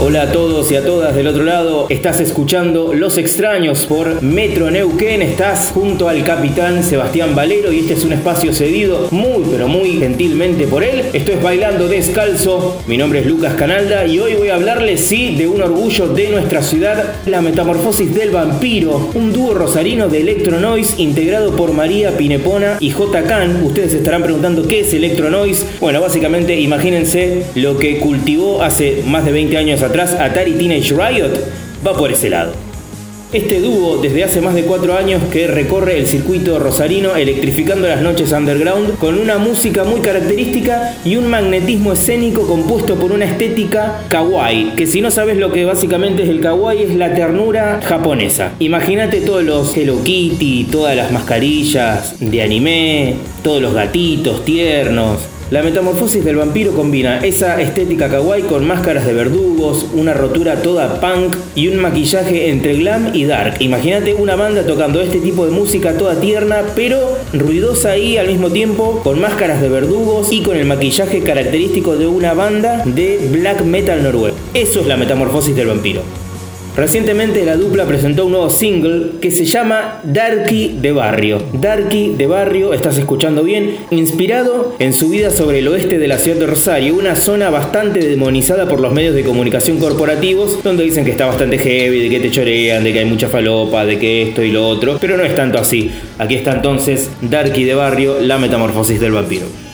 Hola a todos y a todas del otro lado. Estás escuchando Los Extraños por Metro Neuquén. Estás junto al capitán Sebastián Valero y este es un espacio cedido muy pero muy gentilmente por él. Esto es Bailando Descalzo. Mi nombre es Lucas Canalda y hoy voy a hablarles sí de un orgullo de nuestra ciudad, la metamorfosis del vampiro, un dúo rosarino de Electro Noise integrado por María Pinepona y J. Khan. Ustedes estarán preguntando qué es Electro Noise. Bueno, básicamente imagínense lo que cultivó hace más de 20 años atrás Atari Teenage Riot va por ese lado. Este dúo, desde hace más de cuatro años que recorre el circuito rosarino electrificando las noches underground con una música muy característica y un magnetismo escénico compuesto por una estética kawaii, que si no sabes lo que básicamente es el kawaii es la ternura japonesa. Imagínate todos los Hello Kitty, todas las mascarillas de anime, todos los gatitos tiernos, la metamorfosis del vampiro combina esa estética kawaii con máscaras de verdugos, una rotura toda punk y un maquillaje entre glam y dark. Imagínate una banda tocando este tipo de música toda tierna, pero ruidosa y al mismo tiempo, con máscaras de verdugos y con el maquillaje característico de una banda de black metal noruego. Eso es la metamorfosis del vampiro. Recientemente la dupla presentó un nuevo single que se llama Darky de Barrio. Darky de Barrio, estás escuchando bien, inspirado en su vida sobre el oeste de la ciudad de Rosario, una zona bastante demonizada por los medios de comunicación corporativos, donde dicen que está bastante heavy, de que te chorean, de que hay mucha falopa, de que esto y lo otro, pero no es tanto así. Aquí está entonces Darky de Barrio, la metamorfosis del vampiro.